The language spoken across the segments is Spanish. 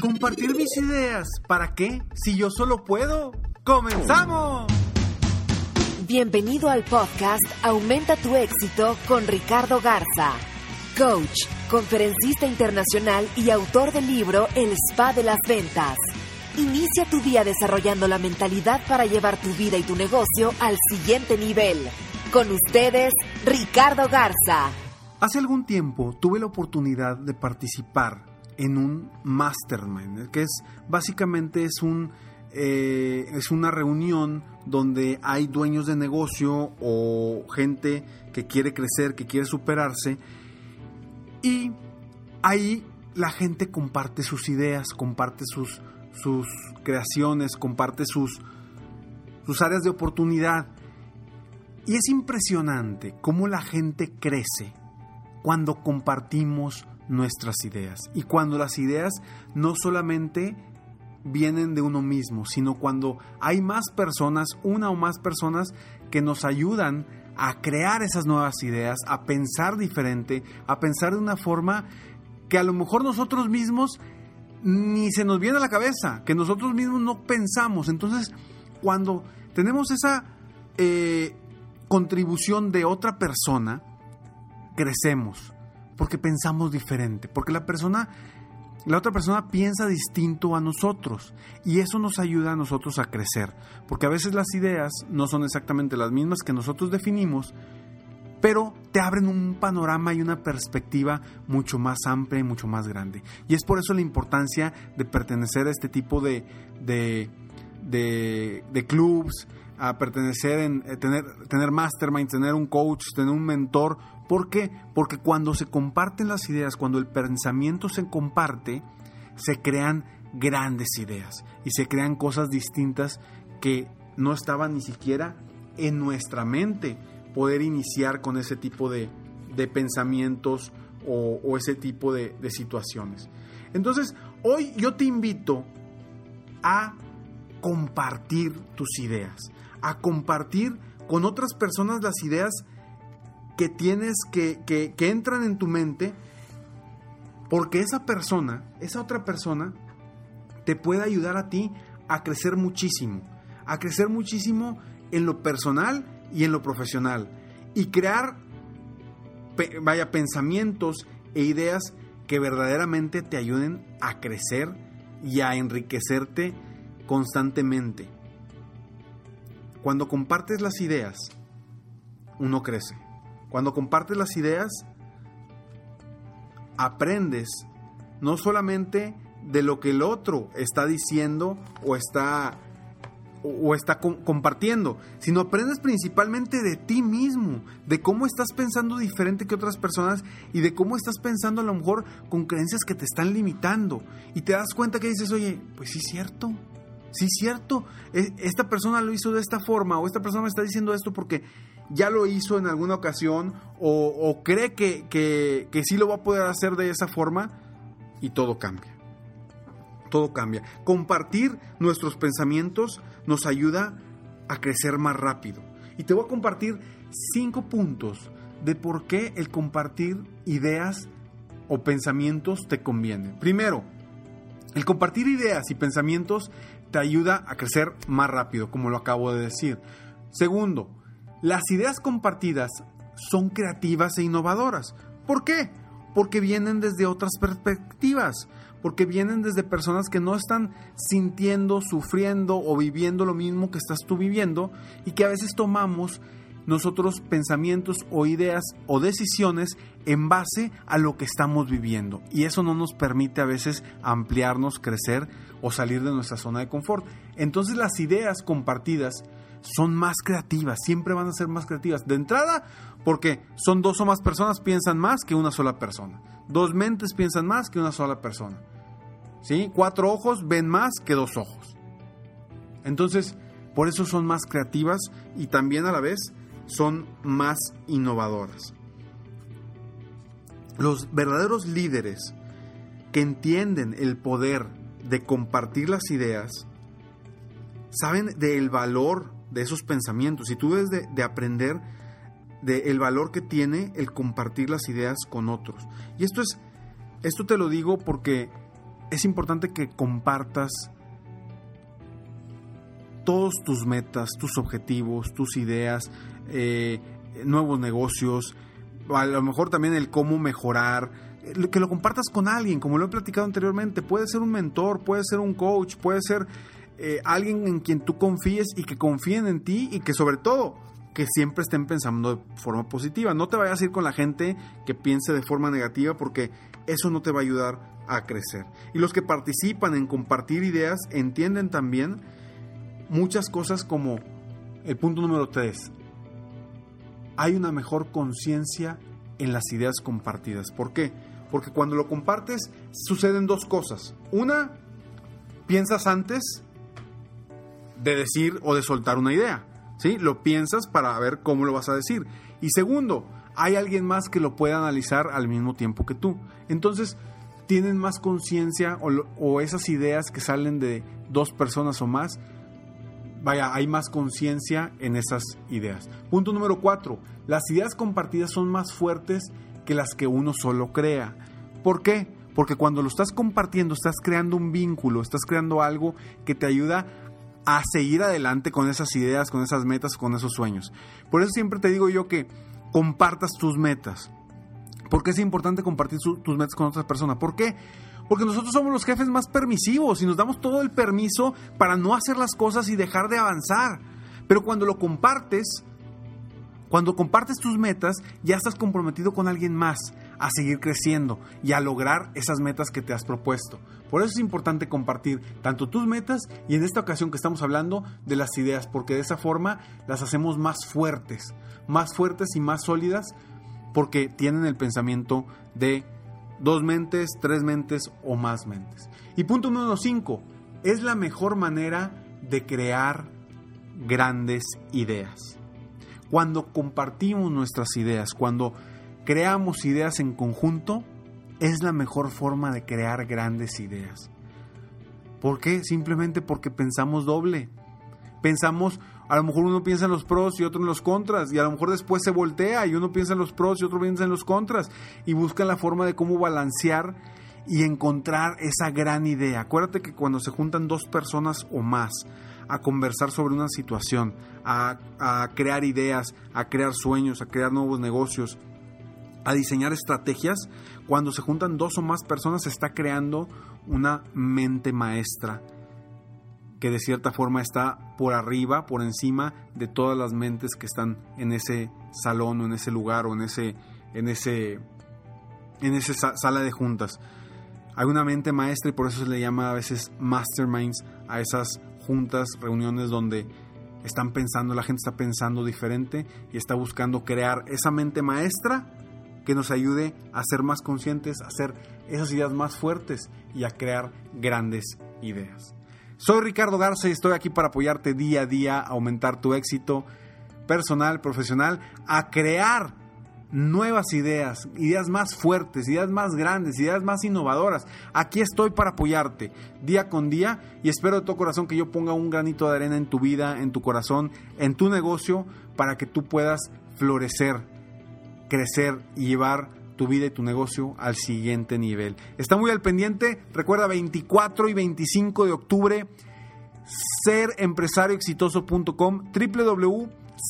Compartir mis ideas. ¿Para qué? Si yo solo puedo. ¡Comenzamos! Bienvenido al podcast Aumenta tu éxito con Ricardo Garza, coach, conferencista internacional y autor del libro El Spa de las Ventas. Inicia tu día desarrollando la mentalidad para llevar tu vida y tu negocio al siguiente nivel. Con ustedes, Ricardo Garza. Hace algún tiempo tuve la oportunidad de participar en un mastermind, que es básicamente es un eh, es una reunión donde hay dueños de negocio o gente que quiere crecer, que quiere superarse y ahí la gente comparte sus ideas, comparte sus, sus creaciones, comparte sus, sus áreas de oportunidad. Y es impresionante cómo la gente crece cuando compartimos nuestras ideas. Y cuando las ideas no solamente vienen de uno mismo, sino cuando hay más personas, una o más personas que nos ayudan a crear esas nuevas ideas, a pensar diferente, a pensar de una forma que a lo mejor nosotros mismos ni se nos viene a la cabeza, que nosotros mismos no pensamos. Entonces, cuando tenemos esa eh, contribución de otra persona, crecemos, porque pensamos diferente, porque la persona, la otra persona piensa distinto a nosotros y eso nos ayuda a nosotros a crecer, porque a veces las ideas no son exactamente las mismas que nosotros definimos, pero te abren un panorama y una perspectiva mucho más amplia y mucho más grande. Y es por eso la importancia de pertenecer a este tipo de, de, de, clubs, a pertenecer en eh, tener, tener masterminds, tener un coach, tener un mentor. ¿Por qué? Porque cuando se comparten las ideas, cuando el pensamiento se comparte, se crean grandes ideas y se crean cosas distintas que no estaban ni siquiera en nuestra mente poder iniciar con ese tipo de, de pensamientos o, ese tipo de, de situaciones. Entonces, hoy yo te invito a compartir tus ideas, a compartir con otras personas las ideas que tienes que, que, entran en tu mente, porque esa persona, esa otra persona, te puede ayudar a ti a crecer muchísimo, a crecer muchísimo en lo personal y en lo profesional, y crear, vaya, pensamientos e ideas que verdaderamente te ayuden a crecer y a enriquecerte constantemente. Cuando compartes las ideas, uno crece. Cuando compartes las ideas, aprendes no solamente de lo que el otro está diciendo o está o está compartiendo, sino aprendes principalmente de ti mismo, de cómo estás pensando diferente que otras personas y de cómo estás pensando a lo mejor con creencias que te están limitando. Y te das cuenta que dices, oye, pues sí es cierto, sí es cierto, esta persona lo hizo de esta forma o esta persona me está diciendo esto porque ya lo hizo en alguna ocasión o, cree que, que, que sí lo va a poder hacer de esa forma y todo cambia. Todo cambia. Compartir nuestros pensamientos nos ayuda a crecer más rápido. Y te voy a compartir cinco puntos de por qué el compartir ideas o pensamientos te conviene. Primero, el compartir ideas y pensamientos te ayuda a crecer más rápido, como lo acabo de decir. Segundo, las ideas compartidas son creativas e innovadoras. ¿Por qué? porque vienen desde otras perspectivas, porque vienen desde personas que no están sintiendo, sufriendo o viviendo lo mismo que estás tú viviendo y que a veces tomamos nosotros pensamientos o ideas o decisiones en base a lo que estamos viviendo. Y eso no nos permite a veces ampliarnos, crecer o salir de nuestra zona de confort. Entonces las ideas compartidas son más creativas, siempre van a ser más creativas. De entrada, porque son dos o más personas piensan más que una sola persona. Dos mentes piensan más que una sola persona. ¿Sí? Cuatro ojos ven más que dos ojos. Entonces, por eso son más creativas y también a la vez son más innovadoras. Los verdaderos líderes que entienden el poder de compartir las ideas, saben del valor de esos pensamientos y tú debes de, aprender del valor que tiene el compartir las ideas con otros. Y esto es, esto te lo digo porque es importante que compartas todos tus metas, tus objetivos, tus ideas, eh, nuevos negocios, a lo mejor también el cómo mejorar, que lo compartas con alguien, como lo he platicado anteriormente, puede ser un mentor, puede ser un coach, puede ser eh, alguien en quien tú confíes y que confíen en ti y que sobre todo que siempre estén pensando de forma positiva. No te vayas a ir con la gente que piense de forma negativa porque eso no te va a ayudar a crecer. Y los que participan en compartir ideas entienden también muchas cosas como el punto número 3, hay una mejor conciencia en las ideas compartidas. ¿Por qué? Porque cuando lo compartes suceden dos cosas. Una, piensas antes de decir o de soltar una idea. ¿sí? Lo piensas para ver cómo lo vas a decir. Y segundo, hay alguien más que lo pueda analizar al mismo tiempo que tú. Entonces, tienen más conciencia o, o, esas ideas que salen de dos personas o más vaya, hay más conciencia en esas ideas. Punto número cuatro, las ideas compartidas son más fuertes que las que uno solo crea. ¿Por qué? Porque cuando lo estás compartiendo, estás creando un vínculo, estás creando algo que te ayuda a seguir adelante con esas ideas, con esas metas, con esos sueños. Por eso siempre te digo yo que compartas tus metas. ¿Por qué es importante compartir tus metas con otras personas? ¿Por qué? Porque nosotros somos los jefes más permisivos y nos damos todo el permiso para no hacer las cosas y dejar de avanzar. Pero cuando lo compartes, cuando compartes tus metas, ya estás comprometido con alguien más a seguir creciendo y a lograr esas metas que te has propuesto. Por eso es importante compartir tanto tus metas y en esta ocasión que estamos hablando de las ideas, porque de esa forma las hacemos más fuertes, más fuertes y más sólidas porque tienen el pensamiento de dos mentes, tres mentes o más mentes. Y punto número cinco, es la mejor manera de crear grandes ideas. Cuando compartimos nuestras ideas, cuando creamos ideas en conjunto, es la mejor forma de crear grandes ideas. ¿Por qué? Simplemente porque pensamos doble. Pensamos a lo mejor uno piensa en los pros y otro en los contras, y a lo mejor después se voltea y uno piensa en los pros y otro piensa en los contras, y busca la forma de cómo balancear y encontrar esa gran idea. Acuérdate que cuando se juntan dos personas o más a conversar sobre una situación, a, a crear ideas, a crear sueños, a crear nuevos negocios, a diseñar estrategias, cuando se juntan dos o más personas se está creando una mente maestra que de cierta forma está por arriba, por encima de todas las mentes que están en ese salón o en ese lugar o en ese en ese en esa sala de juntas. Hay una mente maestra y por eso se le llama a veces masterminds a esas juntas, reuniones donde están pensando, la gente está pensando diferente y está buscando crear esa mente maestra que nos ayude a ser más conscientes, a hacer esas ideas más fuertes y a crear grandes ideas. Soy Ricardo Garza y estoy aquí para apoyarte día a día, a aumentar tu éxito personal, profesional, a crear nuevas ideas, ideas más fuertes, ideas más grandes, ideas más innovadoras. Aquí estoy para apoyarte día con día y espero de todo corazón que yo ponga un granito de arena en tu vida, en tu corazón, en tu negocio, para que tú puedas florecer, crecer y llevar tu vida y tu negocio al siguiente nivel. Está muy al pendiente, recuerda 24 y 25 de octubre, serempresarioexitoso.com,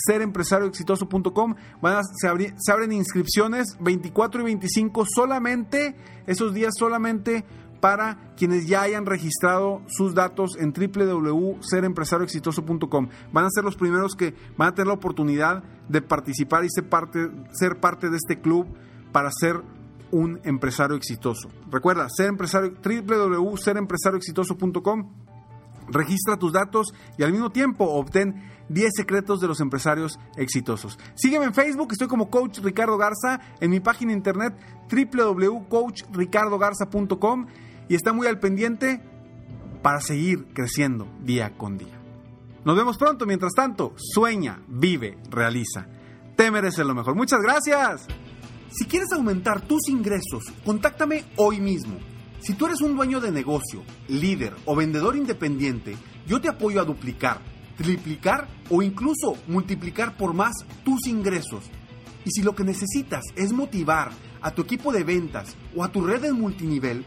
serempresarioexitoso.com. Van a, se, se abren inscripciones 24 y 25 solamente, esos días solamente para quienes ya hayan registrado sus datos en www.serempresarioexitoso.com. Van a ser los primeros que van a tener la oportunidad de participar y ser parte, ser parte de este club para ser un empresario exitoso. Recuerda, ser empresario, www.serempresarioexitoso.com. Registra tus datos y al mismo tiempo obtén 10 secretos de los empresarios exitosos. Sígueme en Facebook, estoy como Coach Ricardo Garza, en mi página internet www.coachricardogarza.com y está muy al pendiente para seguir creciendo día con día. Nos vemos pronto, mientras tanto, sueña, vive, realiza. Te mereces lo mejor. Muchas gracias. Si quieres aumentar tus ingresos, contáctame hoy mismo. Si tú eres un dueño de negocio, líder o vendedor independiente, yo te apoyo a duplicar, triplicar o incluso multiplicar por más tus ingresos. Y si lo que necesitas es motivar a tu equipo de ventas o a tu red de multinivel,